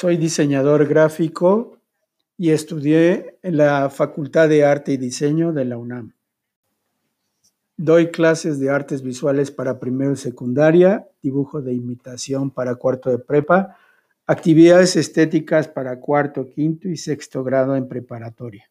Soy diseñador gráfico y estudié en la Facultad de Arte y Diseño de la UNAM. Doy clases de artes visuales para primero y secundaria, dibujo de imitación para cuarto de prepa, actividades estéticas para cuarto, quinto y sexto grado en preparatoria.